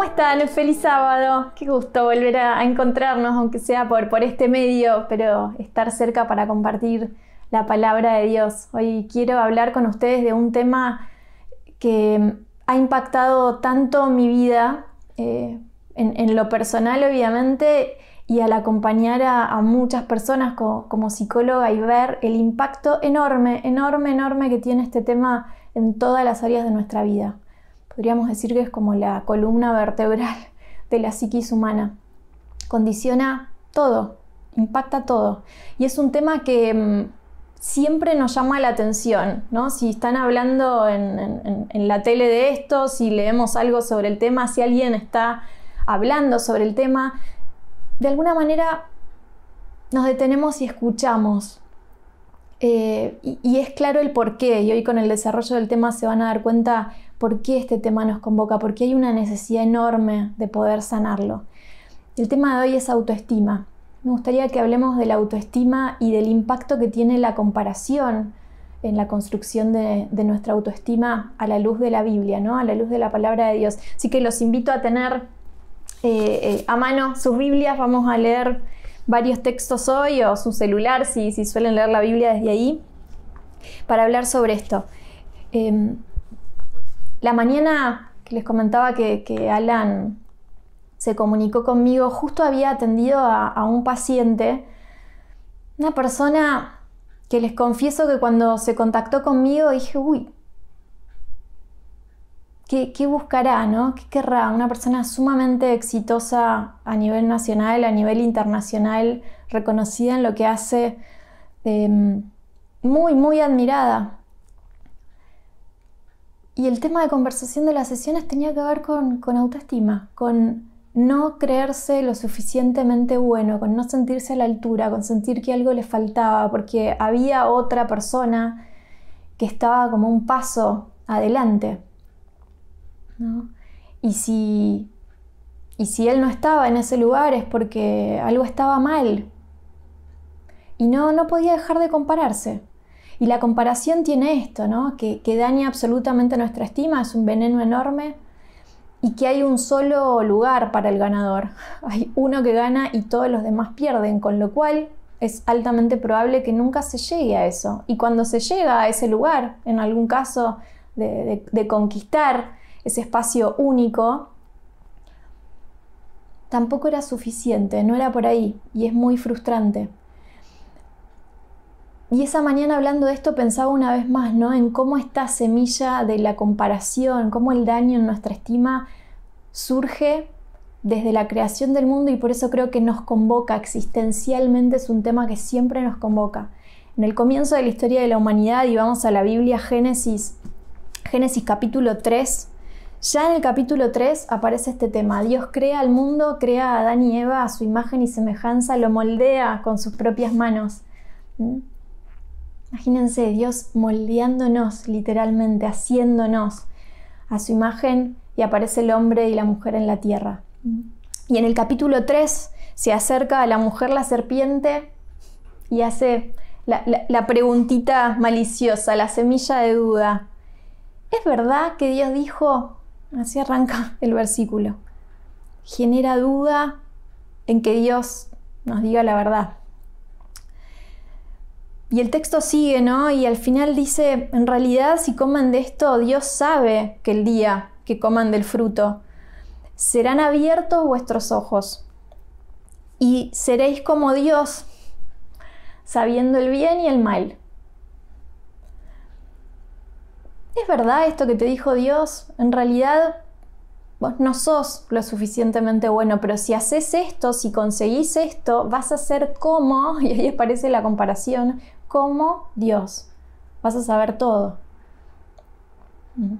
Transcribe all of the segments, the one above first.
¿Cómo están? Feliz sábado. Qué gusto volver a, encontrarnos, aunque sea por, por este medio, pero estar cerca para compartir la palabra de Dios. Hoy quiero hablar con ustedes de un tema que ha impactado tanto mi vida, eh, en, lo personal obviamente, y al acompañar a, muchas personas como, psicóloga y ver el impacto enorme, enorme, enorme que tiene este tema en todas las áreas de nuestra vida. Podríamos decir que es como la columna vertebral de la psiquis humana. Condiciona todo, impacta todo. Y es un tema que mm, siempre nos llama la atención, ¿no? Si están hablando en, la tele de esto, si leemos algo sobre el tema, si alguien está hablando sobre el tema, de alguna manera nos detenemos y escuchamos. Eh, y, es claro el por qué, y hoy con el desarrollo del tema se van a dar cuenta por qué este tema nos convoca, porque hay una necesidad enorme de poder sanarlo. El tema de hoy es autoestima. Me gustaría que hablemos de la autoestima y del impacto que tiene la comparación en la construcción de, nuestra autoestima a la luz de la Biblia, ¿no? a la luz de la palabra de Dios. Así que los invito a tener eh, eh, a mano sus Biblias, vamos a leer varios textos hoy o su celular si, si suelen leer la Biblia desde ahí, para hablar sobre esto. Em, la mañana que les comentaba que, Alan se comunicó conmigo, justo había atendido a un paciente, una persona que les confieso que cuando se contactó conmigo dije, uy, ¿Qué, buscará, no? ¿Qué querrá? Una persona sumamente exitosa a nivel nacional, a nivel internacional, reconocida en lo que hace, em, muy, muy admirada. Y el tema de conversación de las sesiones tenía que ver con, autoestima, con no creerse lo suficientemente bueno, con no sentirse a la altura, con sentir que algo le faltaba, porque había otra persona que estaba como un paso adelante. Y si, y si él no estaba en ese lugar es porque algo estaba mal. Y no, no podía dejar de compararse. Y la comparación tiene esto, ¿no? Que, que daña absolutamente nuestra estima, es un veneno enorme y que hay un solo lugar para el ganador. Hay uno que gana y todos los demás pierden, con lo cual es altamente probable que nunca se llegue a eso. Y cuando se llega a ese lugar, en algún caso de, de conquistar ese espacio único, tampoco era suficiente, no era por ahí y es muy frustrante. Y esa mañana hablando de esto pensaba una vez más, ¿no? En cómo esta semilla de la comparación, cómo el daño en nuestra estima surge desde la creación del mundo y por eso creo que nos convoca existencialmente, es un tema que siempre nos convoca. En el comienzo de la historia de la humanidad, y vamos a la Biblia Génesis, Génesis capítulo 3, ya en el capítulo 3 aparece este tema. Dios crea al mundo, crea a Adán y Eva a su imagen y semejanza, lo moldea con sus propias manos. ¿Mm? Imagínense Dios moldeándonos literalmente, haciéndonos a su imagen y aparece el hombre y la mujer en la tierra. Y en el capítulo 3 se acerca a la mujer la serpiente y hace la, la preguntita maliciosa, la semilla de duda. ¿Es verdad que Dios dijo Así arranca el versículo. Genera duda en que Dios nos diga la verdad. Y el texto sigue, ¿no? Y al final dice, en realidad si coman de esto, Dios sabe que el día que coman del fruto, serán abiertos vuestros ojos y seréis como Dios, sabiendo el bien y el mal. ¿es verdad esto que te dijo Dios? En realidad vos no sos lo suficientemente bueno, pero si haces esto, si conseguís esto, vas a ser como, y ahí aparece la comparación, como Dios. Vas a saber todo. Mm.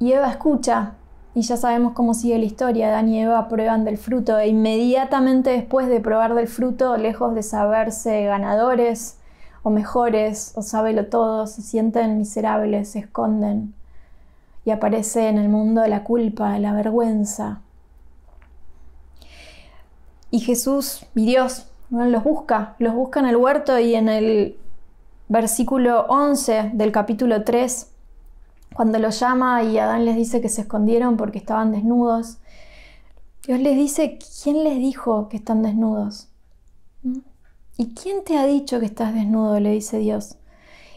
Y Eva escucha, y ya sabemos cómo sigue la historia. Dan y Eva prueban del fruto, e inmediatamente después de probar del fruto, lejos de saberse ganadores, o mejores o sábelo todo, se sienten miserables, se esconden y aparece en el mundo la culpa, la vergüenza. Y Jesús y Dios los busca, los busca en el huerto y en el versículo 11 del capítulo 3 cuando los llama y Adán les dice que se escondieron porque estaban desnudos, Dios les dice, ¿quién les dijo que están desnudos? ¿Mm? ¿Y quién te ha dicho que estás desnudo? le dice Dios.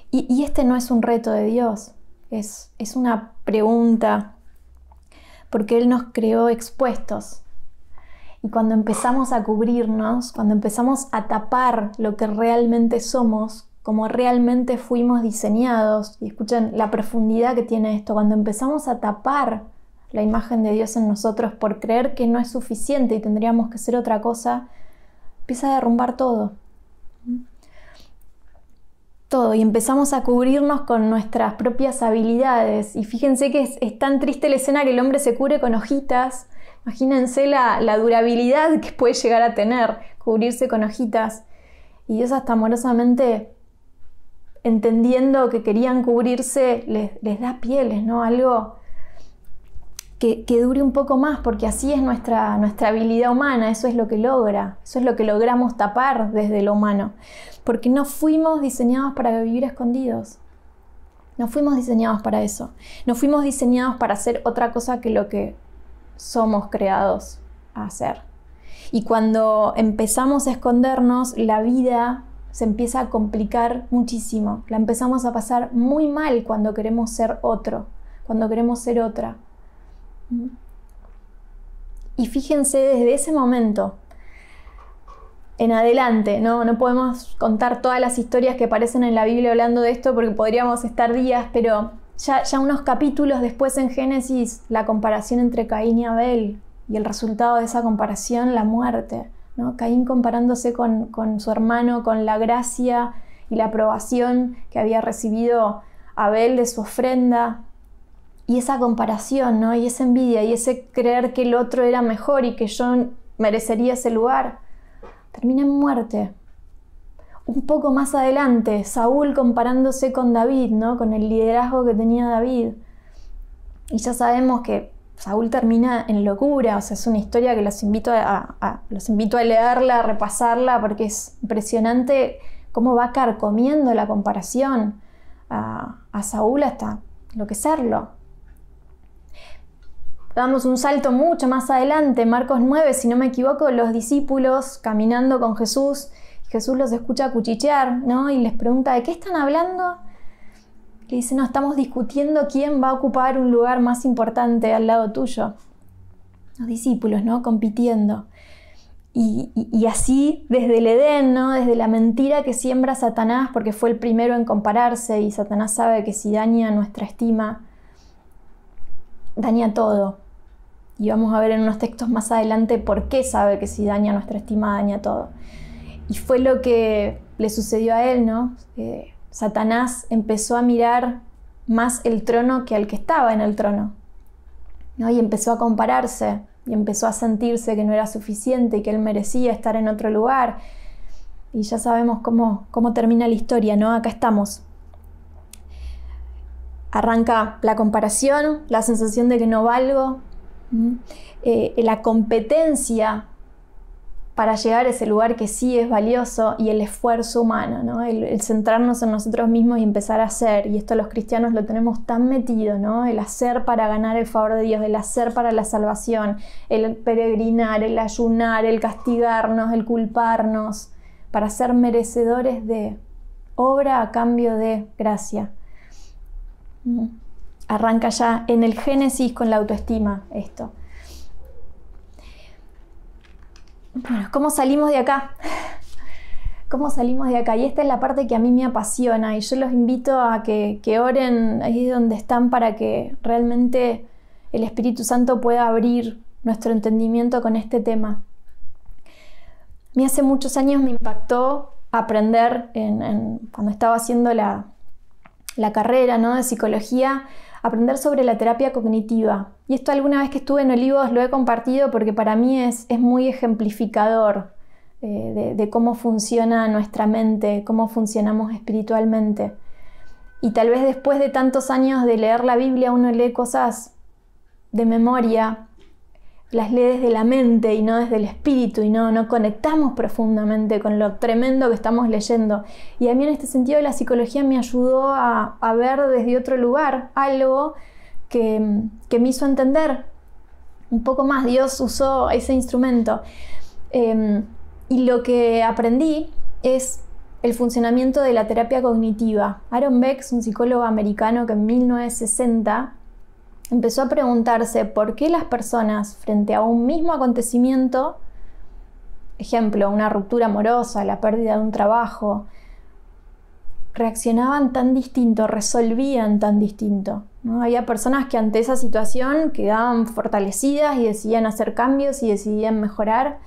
Y, este no es un reto de Dios, es, es una pregunta, porque Él nos creó expuestos. Y cuando empezamos a cubrirnos, cuando empezamos a tapar lo que realmente somos, como realmente fuimos diseñados, y escuchen la profundidad que tiene esto, cuando empezamos a tapar la imagen de Dios en nosotros por creer que no es suficiente y tendríamos que ser otra cosa, empieza a derrumbar todo. Todo, y empezamos a cubrirnos con nuestras propias habilidades. Y fíjense que es, tan triste la escena que el hombre se cubre con hojitas. Imagínense la, durabilidad que puede llegar a tener cubrirse con hojitas. Y Dios hasta amorosamente entendiendo que querían cubrirse, les, da pieles, ¿no? Algo que, dure un poco más, porque así es nuestra, nuestra habilidad humana, eso es lo que logra, eso es lo que logramos tapar desde lo humano, porque no fuimos diseñados para vivir escondidos. No fuimos diseñados para eso. No fuimos diseñados para hacer otra cosa que lo que somos creados a hacer. Y cuando empezamos a escondernos, la vida se empieza a complicar muchísimo. La empezamos a pasar muy mal cuando queremos ser otro, cuando queremos ser otra. Y fíjense desde ese momento en adelante, ¿no? no podemos contar todas las historias que aparecen en la Biblia hablando de esto porque podríamos estar días, pero ya, unos capítulos después en Génesis, la comparación entre Caín y Abel y el resultado de esa comparación, la muerte. Caín comparándose con, su hermano, con la gracia y la aprobación que había recibido Abel de su ofrenda. Y esa comparación, ¿no? Y esa envidia y ese creer que el otro era mejor y que yo merecería ese lugar, termina en muerte. Un poco más adelante, Saúl comparándose con David, ¿no? Con el liderazgo que tenía David. Y ya sabemos que Saúl termina en locura, o sea, es una historia que los invito a, los invito a leerla, a repasarla, porque es impresionante cómo va carcomiendo la comparación a, a Saúl hasta enloquecerlo. Damos un salto mucho más adelante, Marcos 9, si no me equivoco, los discípulos caminando con Jesús, Jesús los escucha cuchichear, ¿no? Y les pregunta, ¿de qué están hablando? que dice, no, estamos discutiendo quién va a ocupar un lugar más importante al lado tuyo. Los discípulos, ¿no? Compitiendo. Y, así, desde el Edén, ¿no? Desde la mentira que siembra Satanás, porque fue el primero en compararse y Satanás sabe que si daña nuestra estima, daña todo. Y vamos a ver en unos textos más adelante por qué sabe que si daña nuestra estima, daña todo. Y fue lo que le sucedió a él, ¿no? Eh, Satanás empezó a mirar más el trono que al que estaba en el trono. ¿no? Y empezó a compararse y empezó a sentirse que no era suficiente y que él merecía estar en otro lugar. Y ya sabemos cómo, cómo termina la historia, ¿no? Acá estamos. Arranca la comparación, la sensación de que no valgo, eh, la competencia para llegar a ese lugar que sí es valioso y el esfuerzo humano, el, centrarnos en nosotros mismos y empezar a hacer. Y esto los cristianos lo tenemos tan metido, ¿no? el hacer para ganar el favor de Dios, el hacer para la salvación, el peregrinar, el ayunar, el castigarnos, el culparnos, para ser merecedores de obra a cambio de gracia. Mm. Arranca ya en el Génesis con la autoestima esto. Bueno, ¿cómo salimos de acá? ¿Cómo salimos de acá? Y esta es la parte que a mí me apasiona y yo los invito a que, oren ahí donde están para que realmente el Espíritu Santo pueda abrir nuestro entendimiento con este tema. A mí hace muchos años me impactó aprender cuando estaba haciendo la, la carrera ¿no? de psicología aprender sobre la terapia cognitiva. Y esto alguna vez que estuve en Olivos lo he compartido porque para mí es, es muy ejemplificador eh, de, cómo funciona nuestra mente, cómo funcionamos espiritualmente. Y tal vez después de tantos años de leer la Biblia uno lee cosas de memoria, las lee desde la mente y no desde el espíritu y no, no conectamos profundamente con lo tremendo que estamos leyendo. Y a mí en este sentido la psicología me ayudó a, ver desde otro lugar algo que, me hizo entender un poco más. Dios usó ese instrumento. Em, y lo que aprendí es el funcionamiento de la terapia cognitiva. Aaron Beck, un psicólogo americano que en 1960 empezó a preguntarse por qué las personas frente a un mismo acontecimiento, ejemplo, una ruptura amorosa, la pérdida de un trabajo, reaccionaban tan distinto, resolvían tan distinto. ¿no? Había personas que ante esa situación quedaban fortalecidas y decidían hacer cambios y decidían mejorar.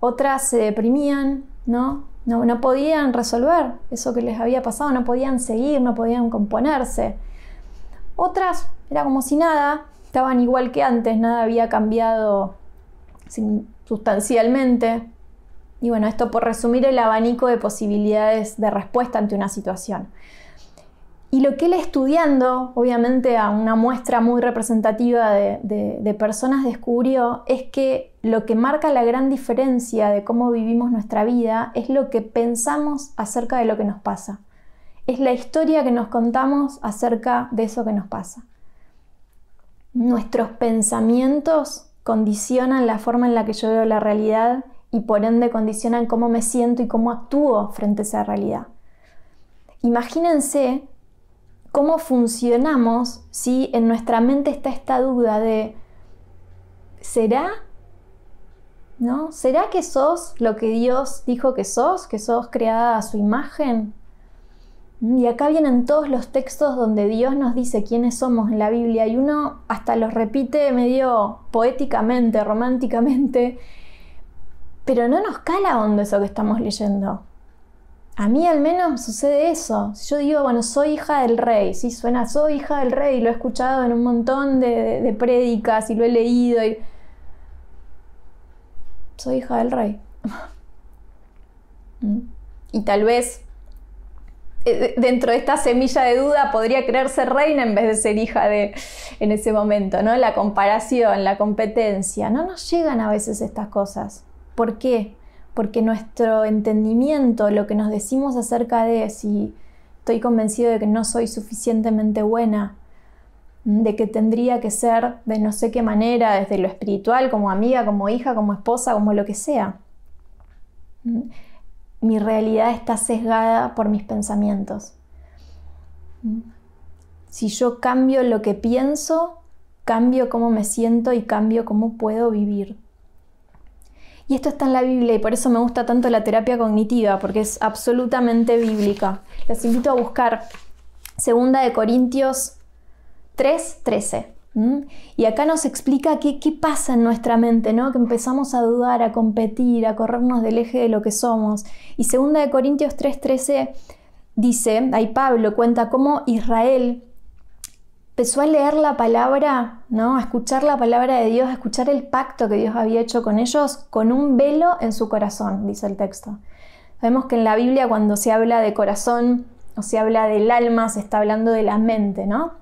Otras se deprimían, ¿no? No, no podían resolver eso que les había pasado, no podían seguir, no podían componerse. Otras era como si nada, estaban igual que antes, nada había cambiado sustancialmente. Y bueno, esto por resumir el abanico de posibilidades de respuesta ante una situación. Y lo que él estudiando, obviamente a una muestra muy representativa de, personas, descubrió es que lo que marca la gran diferencia de cómo vivimos nuestra vida es lo que pensamos acerca de lo que nos pasa es la historia que nos contamos acerca de eso que nos pasa. Nuestros pensamientos condicionan la forma en la que yo veo la realidad y por ende condicionan cómo me siento y cómo actúo frente a esa realidad. Imagínense cómo funcionamos si en nuestra mente está esta duda de ¿será? ¿No? ¿Será que sos lo que Dios dijo que sos? ¿Que sos creada a su imagen? Y acá vienen todos los textos donde Dios nos dice quiénes somos en la Biblia y uno hasta los repite medio poéticamente, románticamente, pero no nos cala hondo eso que estamos leyendo. A mí al menos sucede eso. Si yo digo, bueno, soy hija del rey, sí, suena, soy hija del rey, lo he escuchado en un montón de, de prédicas y lo he leído y... Soy hija del rey. Mm. y tal vez eh, dentro de esta semilla de duda podría creerse reina en vez de ser hija de en ese momento, ¿no? La comparación, la competencia, no nos llegan a veces estas cosas. ¿Por qué? Porque nuestro entendimiento, lo que nos decimos acerca de si estoy convencido de que no soy suficientemente buena, de que tendría que ser de no sé qué manera, desde lo espiritual, como amiga, como hija, como esposa, como lo que sea mi realidad está sesgada por mis pensamientos. Si yo cambio lo que pienso, cambio cómo me siento y cambio cómo puedo vivir. Y esto está en la Biblia y por eso me gusta tanto la terapia cognitiva, porque es absolutamente bíblica. Les invito a buscar 2 de Corintios 3:13. Y acá nos explica qué, qué, pasa en nuestra mente, ¿no? Que empezamos a dudar, a competir, a corrernos del eje de lo que somos. Y segunda de Corintios 3:13 dice, ahí Pablo cuenta cómo Israel empezó a leer la palabra, ¿no? A escuchar la palabra de Dios, a escuchar el pacto que Dios había hecho con ellos con un velo en su corazón, dice el texto. Sabemos que en la Biblia cuando se habla de corazón o se habla del alma, se está hablando de la mente, ¿no?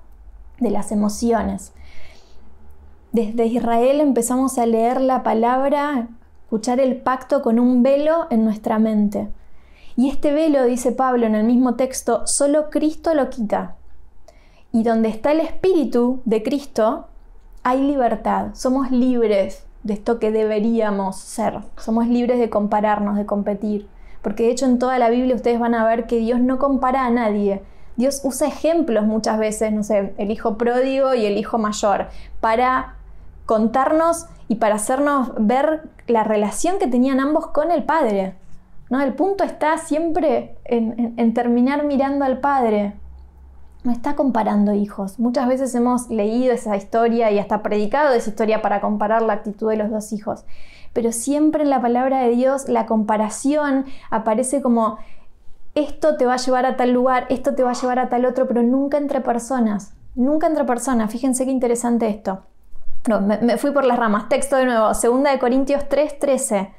De las emociones. Desde Israel empezamos a leer la palabra, escuchar el pacto con un velo en nuestra mente. Y este velo, dice Pablo en el mismo texto, solo Cristo lo quita. Y donde está el Espíritu de Cristo, hay libertad. Somos libres de esto que deberíamos ser. Somos libres de compararnos, de competir. Porque de hecho en toda la Biblia ustedes van a ver que Dios no compara a nadie. Dios usa ejemplos muchas veces, no sé, el hijo pródigo y el hijo mayor, para contarnos y para hacernos ver la relación que tenían ambos con el Padre. ¿no? El punto está siempre en, terminar mirando al Padre. No está comparando hijos. Muchas veces hemos leído esa historia y hasta predicado esa historia para comparar la actitud de los dos hijos. Pero siempre en la palabra de Dios la comparación aparece como esto te va a llevar a tal lugar, esto te va a llevar a tal otro, pero nunca entre personas. Nunca entre personas. Fíjense qué interesante esto. No, me, fui por las ramas. Texto de nuevo, 2 de Corintios 3, 13.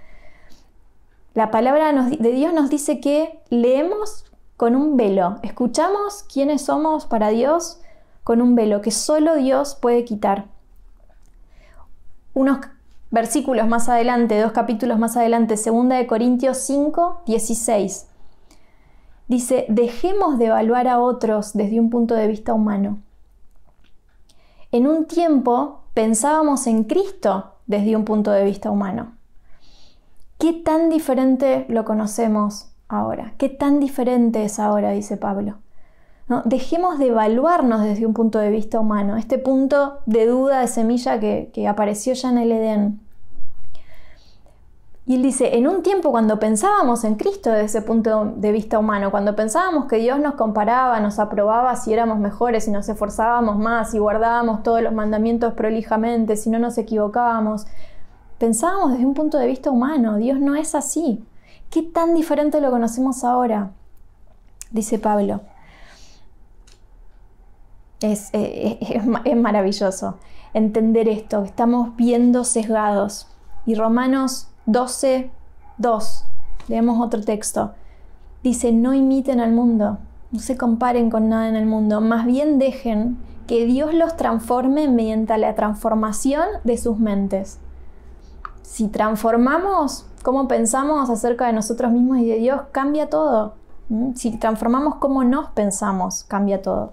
La palabra de Dios nos dice que leemos con un velo, escuchamos quiénes somos para Dios con un velo que solo Dios puede quitar. Unos versículos más adelante, dos capítulos más adelante, 2 de Corintios 5, 16. Dice, dejemos de evaluar a otros desde un punto de vista humano. En un tiempo pensábamos en Cristo desde un punto de vista humano. ¿Qué tan diferente lo conocemos ahora? ¿Qué tan diferente es ahora? dice Pablo. Dejemos de evaluarnos desde un punto de vista humano, este punto de duda, de semilla que, que apareció ya en el Edén. Y él dice, en un tiempo cuando pensábamos en Cristo desde ese punto de vista humano, cuando pensábamos que Dios nos comparaba, nos aprobaba si éramos mejores, si nos esforzábamos más, si guardábamos todos los mandamientos prolijamente, si no nos equivocábamos, pensábamos desde un punto de vista humano, Dios no es así. ¿Qué tan diferente lo conocemos ahora? Dice Pablo. Es, eh, maravilloso entender esto, estamos viendo sesgados. Y Romanos 12, 2, leemos otro texto, dice, no imiten al mundo, no se comparen con nada en el mundo, más bien dejen que Dios los transforme mediante la transformación de sus mentes. Si transformamos cómo pensamos acerca de nosotros mismos y de Dios, cambia todo. Si transformamos cómo nos pensamos, cambia todo.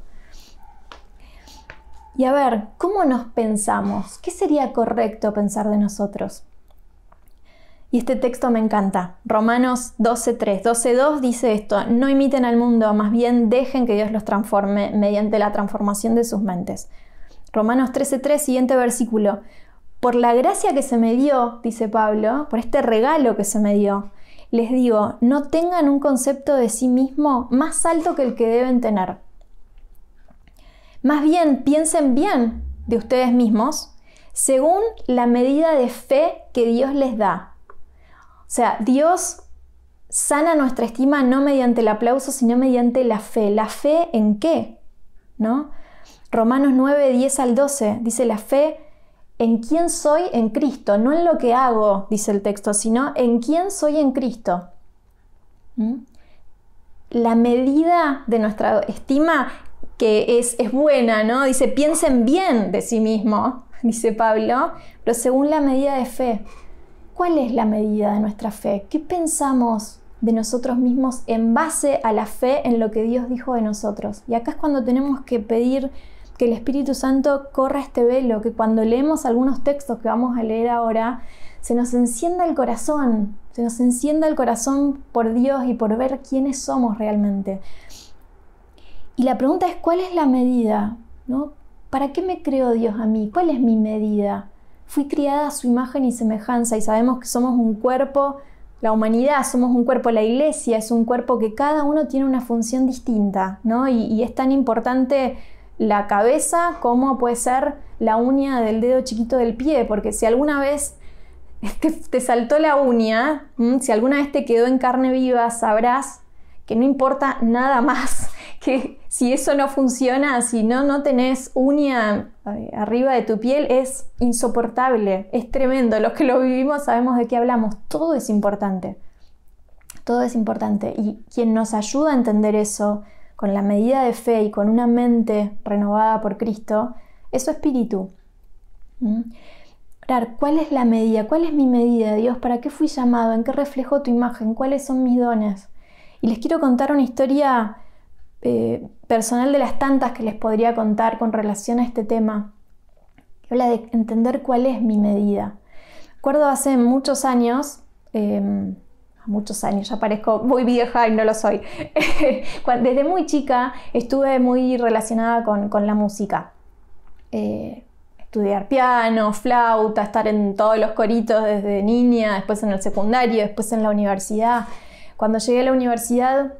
Y a ver, ¿cómo nos pensamos? ¿Qué sería correcto pensar de nosotros? Y este texto me encanta. Romanos 12.3, 12.2 dice esto, no imiten al mundo, más bien dejen que Dios los transforme mediante la transformación de sus mentes. Romanos 13.3, siguiente versículo. Por la gracia que se me dio, dice Pablo, por este regalo que se me dio, les digo, no tengan un concepto de sí mismo más alto que el que deben tener más bien piensen bien de ustedes mismos según la medida de fe que Dios les da. O sea, Dios sana nuestra estima no mediante el aplauso, sino mediante la fe. ¿La fe en qué? ¿No? Romanos 9, 10 al 12 dice la fe en quién soy en Cristo, no en lo que hago, dice el texto, sino en quién soy en Cristo. ¿Mm? La medida de nuestra estima que es, es buena, ¿no? Dice, piensen bien de sí mismo, dice Pablo, pero según la medida de fe. ¿Cuál es la medida de nuestra fe? ¿Qué pensamos de nosotros mismos en base a la fe en lo que Dios dijo de nosotros? Y acá es cuando tenemos que pedir que el Espíritu Santo corra este velo, que cuando leemos algunos textos que vamos a leer ahora, se nos encienda el corazón, se nos encienda el corazón por Dios y por ver quiénes somos realmente. Y la pregunta es, ¿cuál es la medida? ¿No? ¿Para qué me creó Dios a mí? ¿Cuál es mi medida? Fui criada a su imagen y semejanza y sabemos que somos un cuerpo, la humanidad, somos un cuerpo, la iglesia es un cuerpo que cada uno tiene una función distinta, ¿no? Y, es tan importante la cabeza como puede ser la uña del dedo chiquito del pie, porque si alguna vez te, te saltó la uña, si alguna vez te quedó en carne viva, sabrás que no importa nada más que si eso no funciona, si no, no tenés uña eh, arriba de tu piel, es insoportable, es tremendo. Los que lo vivimos sabemos de qué hablamos. Todo es importante. Todo es importante. Y quien nos ayuda a entender eso con la medida de fe y con una mente renovada por Cristo, es su espíritu. ¿Mm? ¿Cuál es la medida? ¿Cuál es mi medida, Dios? ¿Para qué fui llamado? ¿En qué reflejo tu imagen? ¿Cuáles son mis dones? Y les quiero contar una historia eh, personal de las tantas que les podría contar con relación a este tema, que habla de entender cuál es mi medida. Recuerdo hace muchos años, em, muchos años, ya parezco muy vieja y no lo soy, desde muy chica estuve muy relacionada con, la música. Eh, estudiar piano, flauta, estar en todos los coritos desde niña, después en el secundario, después en la universidad. Cuando llegué a la universidad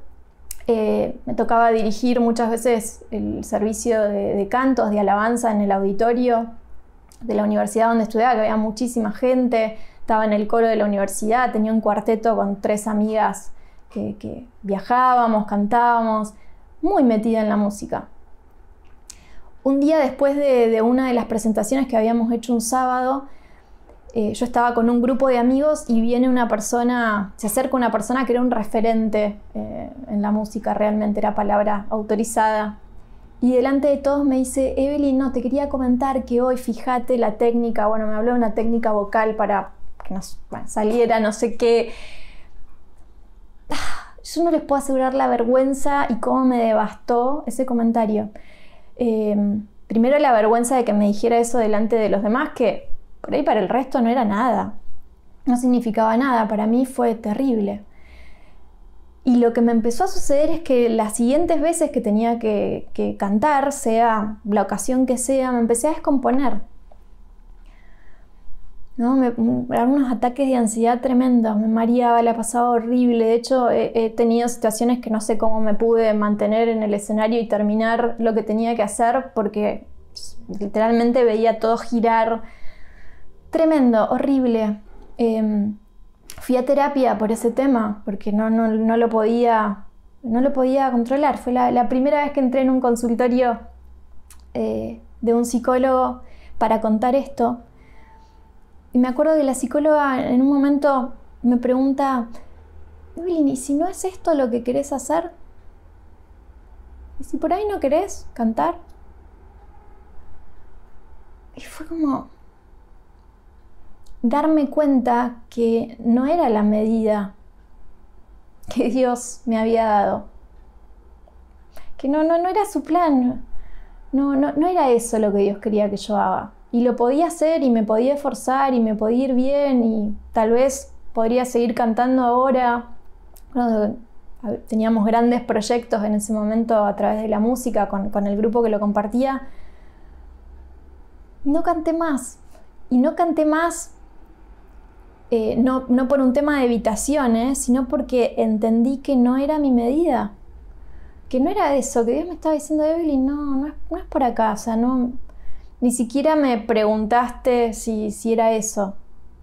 eh, me tocaba dirigir muchas veces el servicio de, cantos, de alabanza en el auditorio de la universidad donde estudiaba, que había muchísima gente, estaba en el coro de la universidad, tenía un cuarteto con tres amigas que, viajábamos, cantábamos, muy metida en la música. Un día después de una de las presentaciones que habíamos hecho un sábado, eh, yo estaba con un grupo de amigos y viene una persona, se acerca una persona que era un referente eh, en la música, realmente era palabra autorizada. y delante de todos me dice, Evelyn, no, te quería comentar que hoy, fíjate la técnica, bueno, me habló de una técnica vocal para que saliera no sé qué. Ah, yo no les puedo asegurar la vergüenza y cómo me devastó ese comentario. Em, primero la vergüenza de que me dijera eso delante de los demás, que por ahí para el resto no era nada, no significaba nada, para mí fue terrible. Y lo que me empezó a suceder es que las siguientes veces que tenía que, cantar, sea la ocasión que sea, me empecé a descomponer. ¿No? Me, unos ataques de ansiedad tremendos, me mareaba, la pasaba horrible. De hecho, he, tenido situaciones que no sé cómo me pude mantener en el escenario y terminar lo que tenía que hacer porque literalmente veía todo girar. Tremendo, horrible. Em, fui a terapia por ese tema, porque no, no, lo, podía, no lo podía controlar. Fue la, primera vez que entré en un consultorio eh, de un psicólogo para contar esto. Y me acuerdo que la psicóloga en un momento me pregunta, Evelyn, ¿y si no es esto lo que querés hacer? ¿Y si por ahí no querés cantar? Y fue como, darme cuenta que no era la medida que Dios me había dado. Que no, no, no era su plan. No, no, no era eso lo que Dios quería que yo haga. Y lo podía hacer y me podía esforzar y me podía ir bien y tal vez podría seguir cantando ahora. teníamos grandes proyectos en ese momento a través de la música con, con el grupo que lo compartía. No canté más. Y no canté más eh, no, por un tema de evitaciones, sino porque entendí que no era mi medida. Que no era eso, que Dios me estaba diciendo, Evelyn, no, no es, no es por acá, o sea, no, ni siquiera me preguntaste si, si era eso.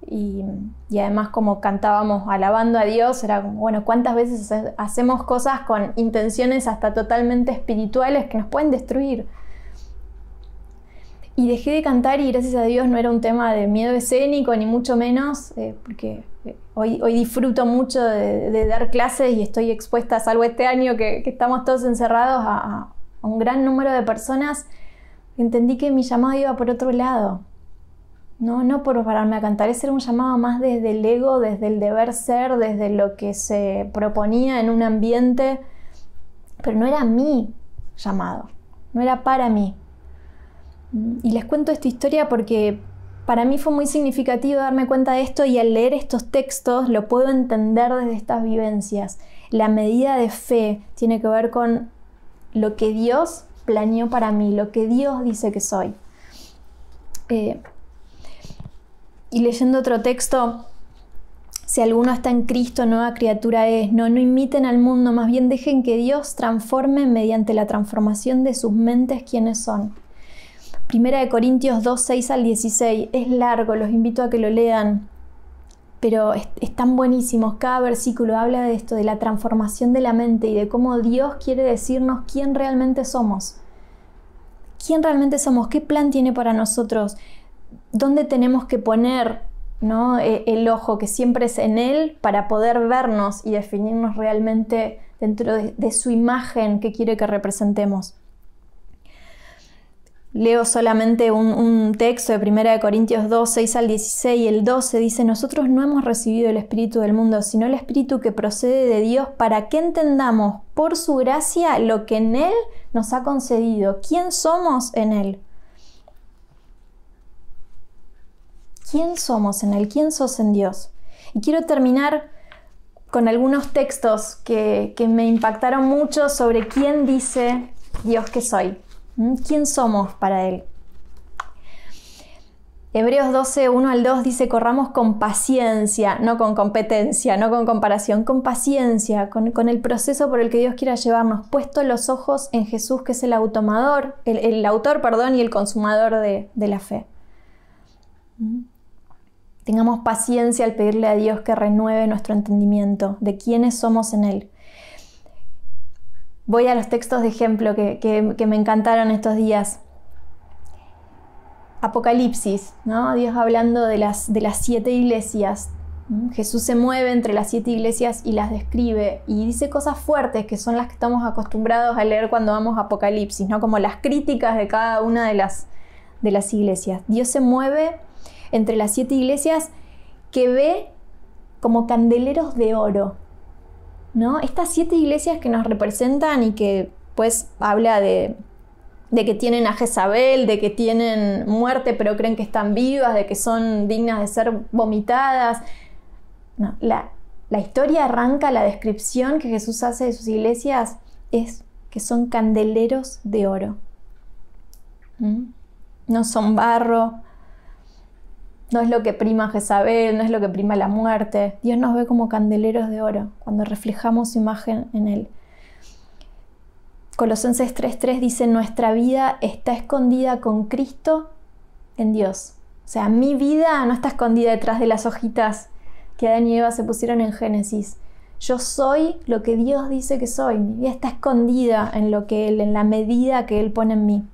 Y, y, además como cantábamos alabando a Dios, era como, bueno, ¿cuántas veces hacemos cosas con intenciones hasta totalmente espirituales que nos pueden destruir? Y dejé de cantar y gracias a Dios no era un tema de miedo escénico, ni mucho menos, eh, porque eh, hoy, hoy, disfruto mucho de, dar clases y estoy expuesta, salvo este año que, estamos todos encerrados, a, un gran número de personas. Entendí que mi llamado iba por otro lado. No, no por pararme a cantar, ese era un llamado más desde el ego, desde el deber ser, desde lo que se proponía en un ambiente, pero no era mi llamado, no era para mí. Y les cuento esta historia porque para mí fue muy significativo darme cuenta de esto y al leer estos textos lo puedo entender desde estas vivencias. La medida de fe tiene que ver con lo que Dios planeó para mí, lo que Dios dice que soy. Eh, y leyendo otro texto, si alguno está en Cristo, nueva criatura es. No, no imiten al mundo, más bien dejen que Dios transforme mediante la transformación de sus mentes quienes son. Primera de Corintios 2, 6 al 16. Es largo, los invito a que lo lean, pero están buenísimos. Cada versículo habla de esto, de la transformación de la mente y de cómo Dios quiere decirnos quién realmente somos. ¿Quién realmente somos? ¿Qué plan tiene para nosotros? ¿Dónde tenemos que poner ¿no? E, el ojo que siempre es en Él para poder vernos y definirnos realmente dentro de su imagen que quiere que representemos? Leo solamente un, texto de 1 Corintios 2, 6 al 16 y el 12 dice, nosotros no hemos recibido el Espíritu del mundo, sino el Espíritu que procede de Dios para que entendamos por su gracia lo que en Él nos ha concedido, quién somos en Él. ¿Quién somos en Él? ¿Quién sos en Dios? Y quiero terminar con algunos textos que, que me impactaron mucho sobre quién dice Dios que soy. ¿Mm? ¿Quién somos para Él? Hebreos 12, 1 al 2 dice, corramos con paciencia, no con competencia, no con comparación, con paciencia, con, el proceso por el que Dios quiera llevarnos, puesto los ojos en Jesús, que es el, automador, el, autor perdón, y el consumador de, de la fe. ¿Mm? Tengamos paciencia al pedirle a Dios que renueve nuestro entendimiento de quiénes somos en Él voy a los textos de ejemplo que, me encantaron estos días. Apocalipsis, ¿no? Dios hablando de las, de las siete iglesias. Jesús se mueve entre las siete iglesias y las describe y dice cosas fuertes que son las que estamos acostumbrados a leer cuando vamos a Apocalipsis, ¿no? como las críticas de cada una de las, de las iglesias. Dios se mueve entre las siete iglesias que ve como candeleros de oro. ¿No? Estas siete iglesias que nos representan y que pues habla de, de que tienen a Jezabel, de que tienen muerte pero creen que están vivas, de que son dignas de ser vomitadas, no, la, historia arranca, la descripción que Jesús hace de sus iglesias es que son candeleros de oro. ¿Mm? No son barro, no es lo que prima Jezabel, no es lo que prima la muerte. Dios nos ve como candeleros de oro cuando reflejamos su imagen en Él. Colosenses 3:3 dice, nuestra vida está escondida con Cristo en Dios. O sea, mi vida no está escondida detrás de las hojitas que Adán y Eva se pusieron en Génesis. Yo soy lo que Dios dice que soy. Mi vida está escondida en lo que Él, en la medida que Él pone en mí.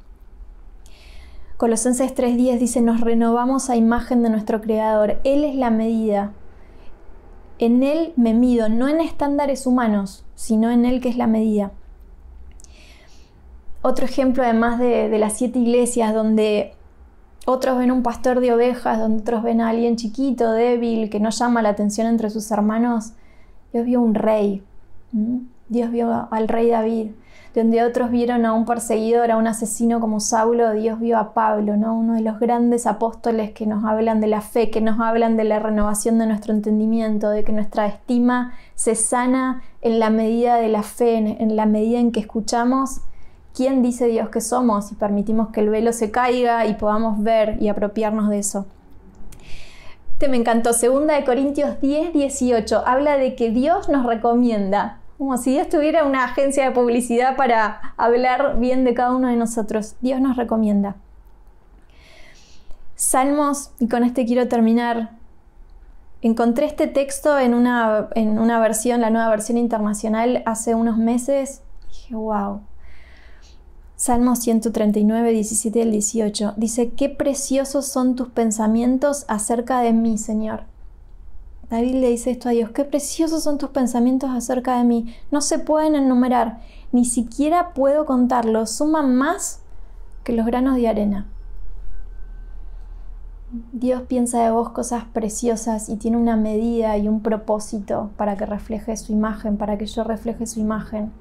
Colosenses 3:10 dice, nos renovamos a imagen de nuestro Creador. Él es la medida. En Él me mido, no en estándares humanos, sino en Él que es la medida. Otro ejemplo además de, de las siete iglesias donde otros ven un pastor de ovejas, donde otros ven a alguien chiquito, débil, que no llama la atención entre sus hermanos. Dios vio un rey. Dios vio al rey David. Donde otros vieron a un perseguidor, a un asesino como Saulo, Dios vio a Pablo, ¿no? uno de los grandes apóstoles que nos hablan de la fe, que nos hablan de la renovación de nuestro entendimiento, de que nuestra estima se sana en la medida de la fe, en la medida en que escuchamos quién dice Dios que somos y permitimos que el velo se caiga y podamos ver y apropiarnos de eso. Este me encantó, segunda de Corintios 10, 18, habla de que Dios nos recomienda, como si Dios tuviera una agencia de publicidad para hablar bien de cada uno de nosotros. Dios nos recomienda. Salmos, y con este quiero terminar, encontré este texto en una, en una versión, la nueva versión internacional, hace unos meses, dije, wow, Salmo 139, 17 al 18. Dice, qué preciosos son tus pensamientos acerca de mí, Señor. David le dice esto a Dios, qué preciosos son tus pensamientos acerca de mí. No se pueden enumerar, ni siquiera puedo contarlos. Suman más que los granos de arena. Dios piensa de vos cosas preciosas y tiene una medida y un propósito para que refleje su imagen, para que yo refleje su imagen.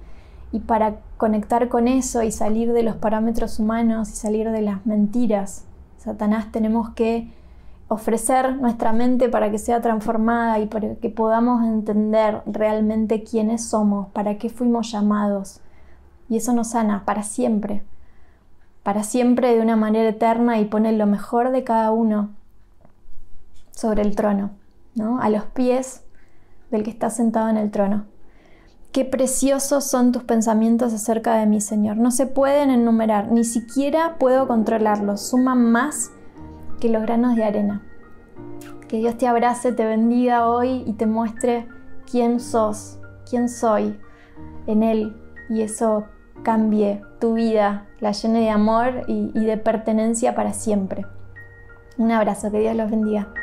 Y para conectar con eso y salir de los parámetros humanos y salir de las mentiras, Satanás tenemos que ofrecer nuestra mente para que sea transformada y para que podamos entender realmente quiénes somos, para qué fuimos llamados. Y eso nos sana para siempre, para siempre de una manera eterna y pone lo mejor de cada uno sobre el trono, ¿no? a los pies del que está sentado en el trono. Qué preciosos son tus pensamientos acerca de mí, Señor. No se pueden enumerar, ni siquiera puedo controlarlos. Suman más que los granos de arena. Que Dios te abrace, te bendiga hoy y te muestre quién sos, quién soy en Él. Y eso cambie tu vida, la llene de amor y, de pertenencia para siempre. Un abrazo, que Dios los bendiga.